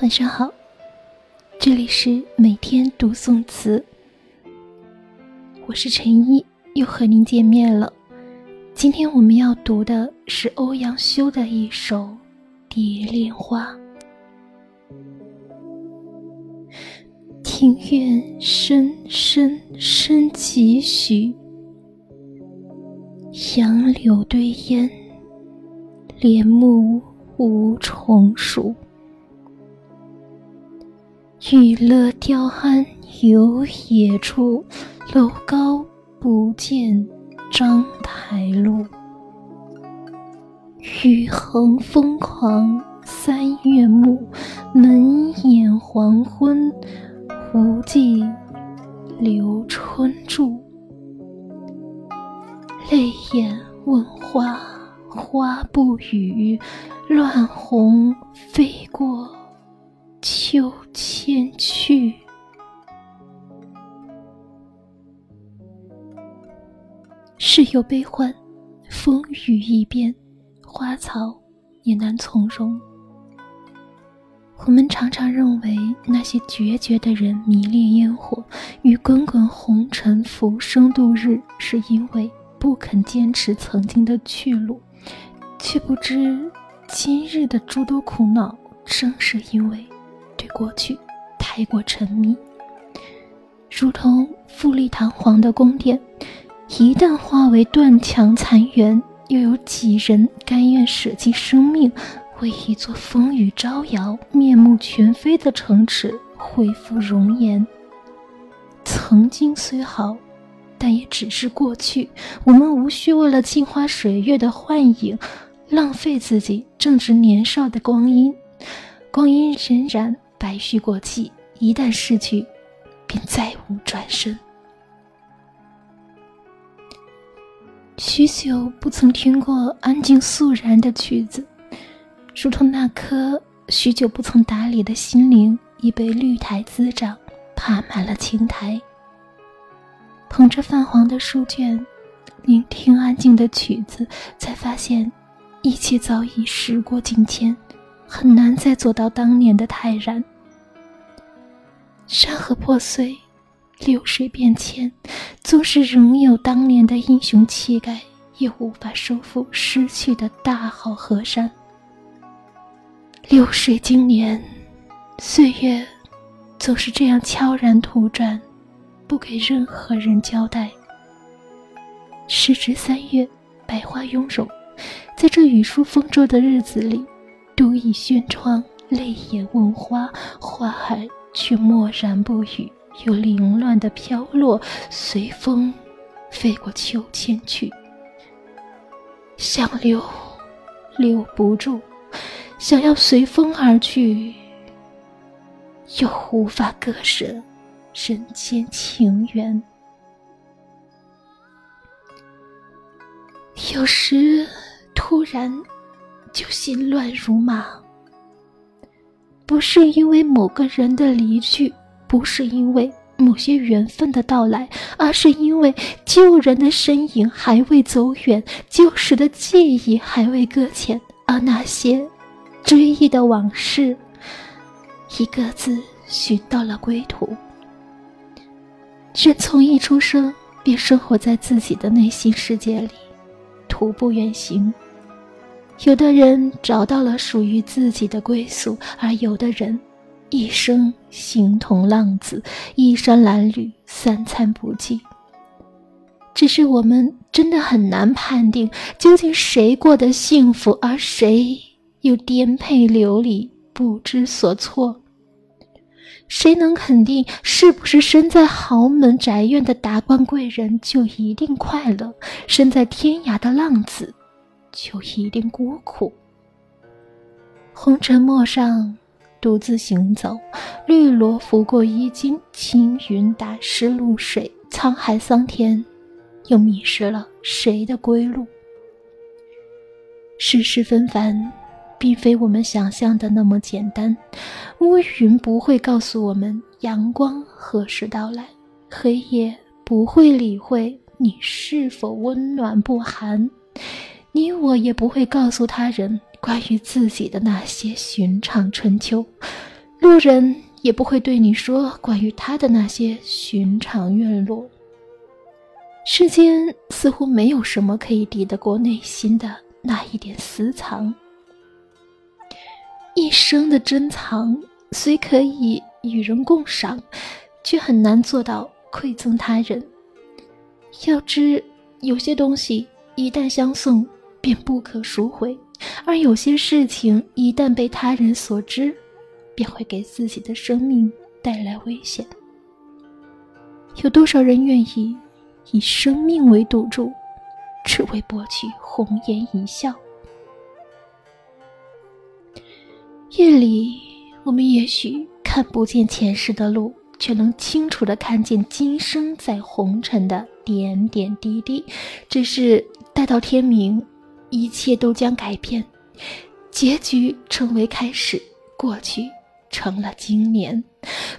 晚上好，这里是每天读宋词，我是陈一，又和您见面了。今天我们要读的是欧阳修的一首《蝶恋花》。庭院深深深几许，杨柳堆烟，帘幕无重数。玉勒雕鞍游野处，楼高不见章台路。雨横风狂三月暮，门掩黄昏，无计留春住。泪眼问花，花不语，乱红世有悲欢，风雨易变，花草也难从容。我们常常认为那些决绝的人迷恋烟火，与滚滚红尘浮生度日，是因为不肯坚持曾经的去路，却不知今日的诸多苦恼，正是因为。对过去太过沉迷，如同富丽堂皇的宫殿，一旦化为断墙残垣，又有几人甘愿舍弃生命，为一座风雨招摇、面目全非的城池恢复容颜？曾经虽好，但也只是过去。我们无需为了镜花水月的幻影，浪费自己正值年少的光阴。光阴荏苒。白驹过隙，一旦逝去，便再无转身。许久不曾听过安静肃然的曲子，如同那颗许久不曾打理的心灵，已被绿苔滋长，爬满了青苔。捧着泛黄的书卷，聆听安静的曲子，才发现，一切早已时过境迁。很难再做到当年的泰然。山河破碎，流水变迁，纵使仍有当年的英雄气概，也无法收复失去的大好河山。流水经年，岁月总是这样悄然突转，不给任何人交代。时值三月，百花拥荣，在这雨疏风骤的日子里。独倚轩窗，泪眼问花，花海却默然不语，又凌乱的飘落，随风飞过秋千去。想留，留不住；想要随风而去，又无法割舍人间情缘。有时，突然。就心乱如麻，不是因为某个人的离去，不是因为某些缘分的到来，而是因为旧人的身影还未走远，旧时的记忆还未搁浅，而那些追忆的往事，一个字寻到了归途。人从一出生便生活在自己的内心世界里，徒步远行。有的人找到了属于自己的归宿，而有的人一生形同浪子，衣衫褴褛，三餐不继。只是我们真的很难判定，究竟谁过得幸福，而谁又颠沛流离，不知所措。谁能肯定，是不是身在豪门宅院的达官贵人就一定快乐？身在天涯的浪子。就一定孤苦。红尘陌上，独自行走，绿萝拂过衣襟，青云打湿露水，沧海桑田，又迷失了谁的归路？世事纷繁，并非我们想象的那么简单。乌云不会告诉我们阳光何时到来，黑夜不会理会你是否温暖不寒。你我也不会告诉他人关于自己的那些寻常春秋，路人也不会对你说关于他的那些寻常院落。世间似乎没有什么可以抵得过内心的那一点私藏。一生的珍藏虽可以与人共赏，却很难做到馈赠他人。要知，有些东西一旦相送，便不可赎回。而有些事情一旦被他人所知，便会给自己的生命带来危险。有多少人愿意以生命为赌注，只为博取红颜一笑？夜里，我们也许看不见前世的路，却能清楚的看见今生在红尘的点点滴滴。只是待到天明。一切都将改变，结局成为开始，过去成了今年。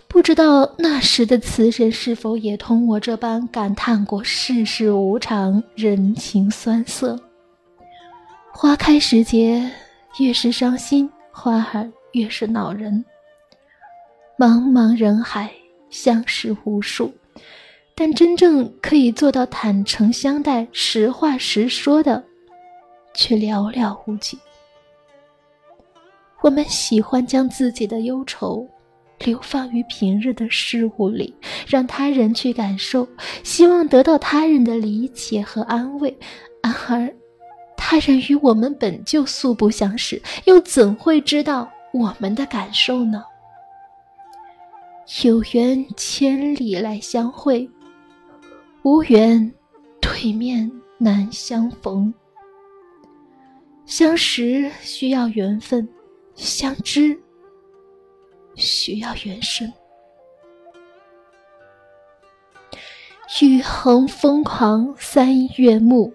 不知道那时的词人是否也同我这般感叹过世事无常、人情酸涩。花开时节，越是伤心，花儿越是恼人。茫茫人海，相识无数，但真正可以做到坦诚相待、实话实说的。却寥寥无几。我们喜欢将自己的忧愁流放于平日的事物里，让他人去感受，希望得到他人的理解和安慰。然而，他人与我们本就素不相识，又怎会知道我们的感受呢？有缘千里来相会，无缘对面难相逢。相识需要缘分，相知需要缘深。雨横风狂三月暮，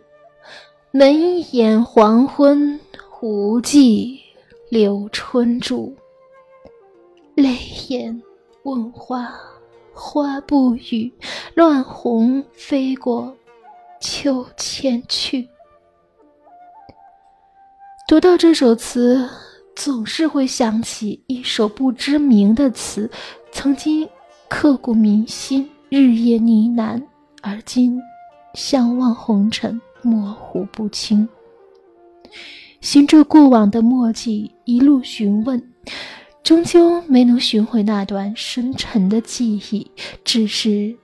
门掩黄昏无际留春住。泪眼问花，花不语，乱红飞过秋千去。读到这首词，总是会想起一首不知名的词，曾经刻骨铭心，日夜呢喃，而今相望红尘，模糊不清。循着过往的墨迹一路询问，终究没能寻回那段深沉的记忆，只是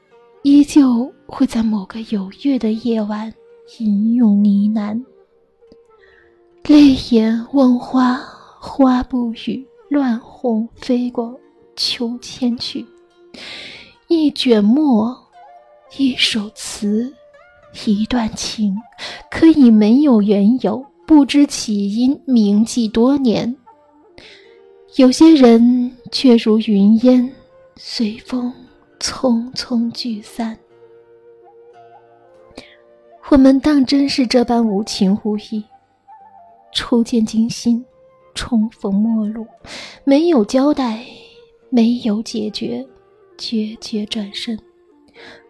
依旧会在某个有月的夜晚吟咏呢喃。泪眼望花，花不语，乱红飞过秋千去。一卷墨，一首词，一段情，可以没有缘由，不知起因，铭记多年。有些人却如云烟，随风匆匆聚散。我们当真是这般无情无义？初见惊心，重逢陌路，没有交代，没有解决，决绝转身，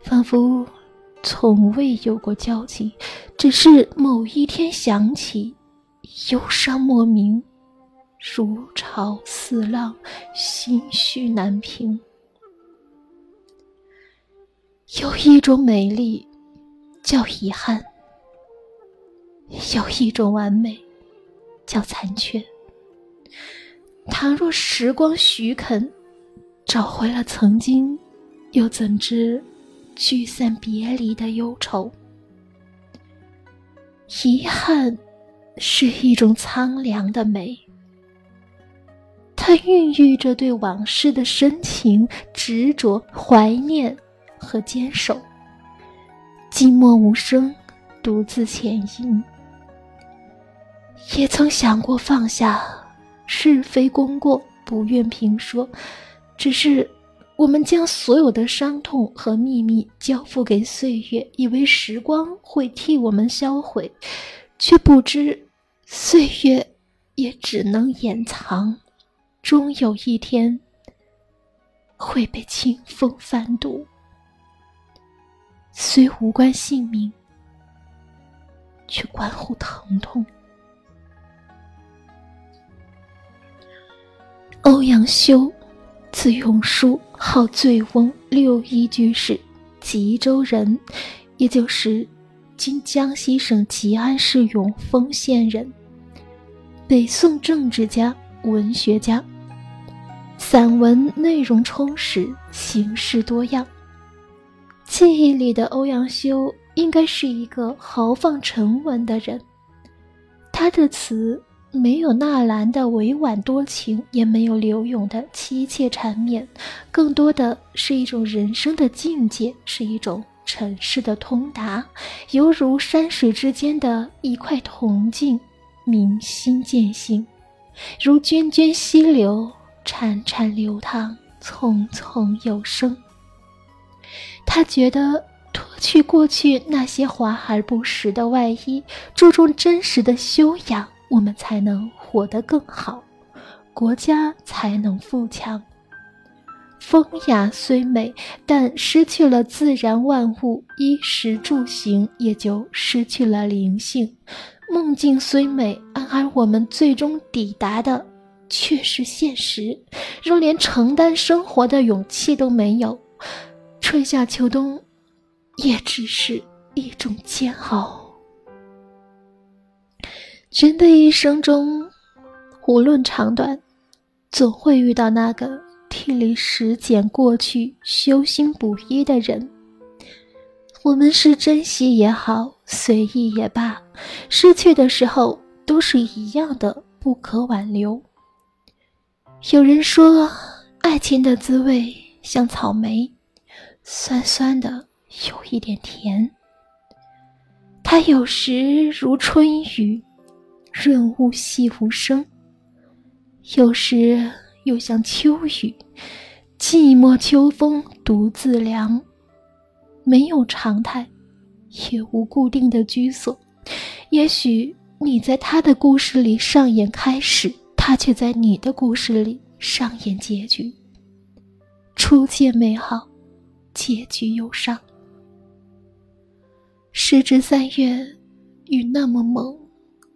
仿佛从未有过交集，只是某一天想起，忧伤莫名，如潮似浪，心绪难平。有一种美丽，叫遗憾；有一种完美。叫残缺。倘若时光许肯，找回了曾经，又怎知聚散别离的忧愁？遗憾是一种苍凉的美，它孕育着对往事的深情、执着、怀念和坚守。寂寞无声，独自前行。也曾想过放下是非功过，不愿评说。只是我们将所有的伤痛和秘密交付给岁月，以为时光会替我们销毁，却不知岁月也只能掩藏，终有一天会被清风翻读。虽无关性命，却关乎疼痛。欧阳修，字永叔，号醉翁，六一居士，吉州人，也就是今江西省吉安市永丰县人。北宋政治家、文学家，散文内容充实，形式多样。记忆里的欧阳修应该是一个豪放沉稳的人，他的词。没有纳兰的委婉多情，也没有柳永的凄切缠绵，更多的是一种人生的境界，是一种尘世的通达，犹如山水之间的一块铜镜，明心见性，如涓涓溪流，潺潺流淌，匆匆有声。他觉得脱去过去那些华而不实的外衣，注重真实的修养。我们才能活得更好，国家才能富强。风雅虽美，但失去了自然万物，衣食住行也就失去了灵性。梦境虽美，然而我们最终抵达的却是现实。若连承担生活的勇气都没有，春夏秋冬，也只是一种煎熬。人的一生中，无论长短，总会遇到那个替你拾捡过去、修心补一的人。我们是珍惜也好，随意也罢，失去的时候都是一样的，不可挽留。有人说，爱情的滋味像草莓，酸酸的，有一点甜。它有时如春雨。润物细无声，有时又像秋雨，寂寞秋风独自凉。没有常态，也无固定的居所。也许你在他的故事里上演开始，他却在你的故事里上演结局。初见美好，结局忧伤。时值三月，雨那么猛。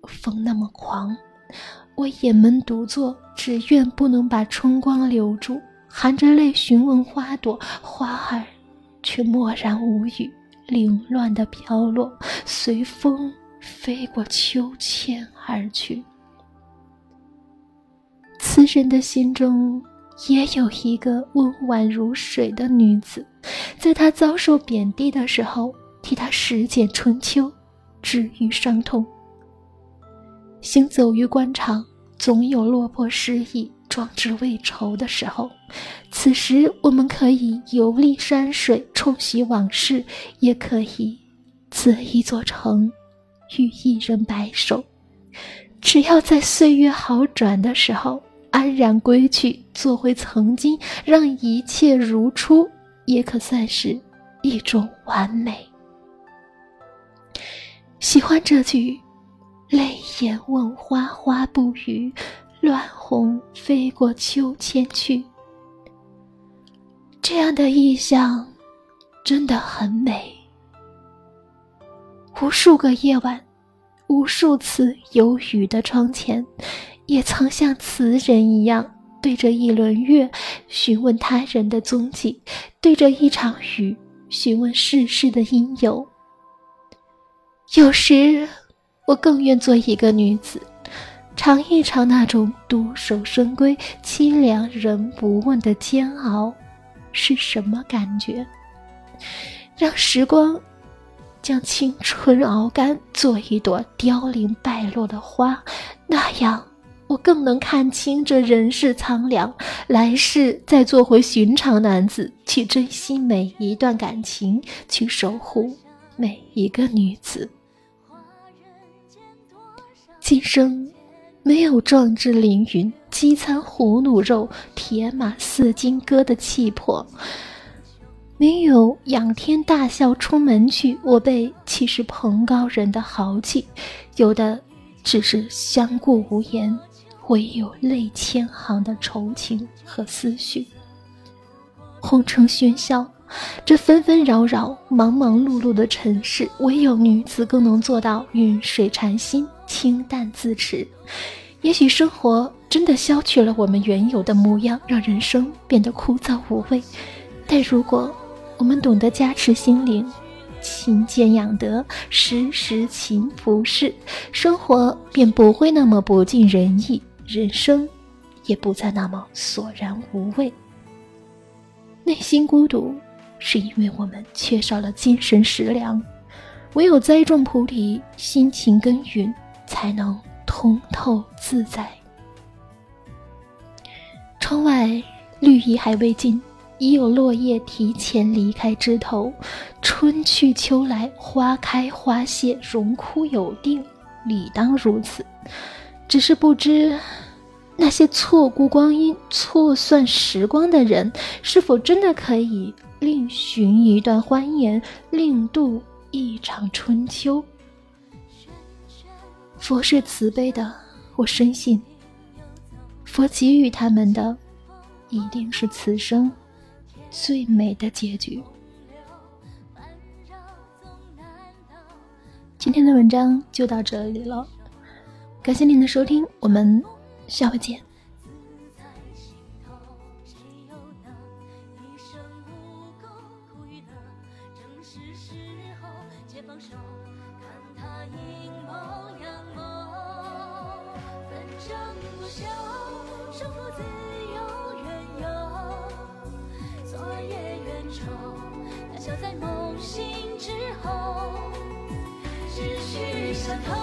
风那么狂，我掩门独坐，只愿不能把春光留住。含着泪询问花朵，花儿却默然无语，凌乱的飘落，随风飞过秋千而去。此人的心中也有一个温婉如水的女子，在他遭受贬低的时候，替他拾捡春秋，治愈伤痛。行走于官场，总有落魄失意、壮志未酬的时候。此时，我们可以游历山水，冲洗往事；也可以择一座城，与一人白首。只要在岁月好转的时候，安然归去，做回曾经，让一切如初，也可算是一种完美。喜欢这句。泪眼问花，花不语；乱红飞过秋千去。这样的意象真的很美。无数个夜晚，无数次有雨的窗前，也曾像词人一样，对着一轮月询问他人的踪迹，对着一场雨询问世事的因由。有时。我更愿做一个女子，尝一尝那种独守深闺、凄凉人不问的煎熬是什么感觉。让时光将青春熬干，做一朵凋零败落的花，那样我更能看清这人世苍凉。来世再做回寻常男子，去珍惜每一段感情，去守护每一个女子。今生没有壮志凌云、饥餐胡虏肉、铁马四金戈的气魄，没有仰天大笑出门去，我辈岂是蓬高人的豪气？有的只是相顾无言，唯有泪千行的愁情和思绪。红尘喧嚣。这纷纷扰扰、忙忙碌碌的城市，唯有女子更能做到云水禅心、清淡自持。也许生活真的消去了我们原有的模样，让人生变得枯燥无味。但如果我们懂得加持心灵，勤俭养德，时时勤拂拭，生活便不会那么不尽人意，人生也不再那么索然无味。内心孤独，是因为我们缺少了精神食粮。唯有栽种菩提，辛勤耕耘，才能通透自在。窗外绿意还未尽，已有落叶提前离开枝头。春去秋来，花开花谢，荣枯有定，理当如此。只是不知，那些错估光阴、错算时光的人，是否真的可以另寻一段欢颜，另度？一场春秋，佛是慈悲的，我深信，佛给予他们的，一定是此生最美的结局。今天的文章就到这里了，感谢您的收听，我们下回见。不向，生活自由远游，昨夜远愁，难消在梦醒之后。只是相投，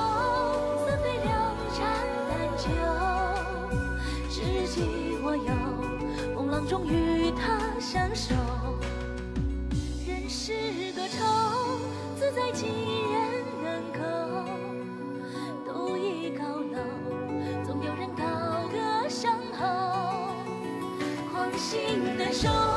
三杯两盏淡酒，知己我有，风浪中与他相守。人世多愁，自在今。心难受。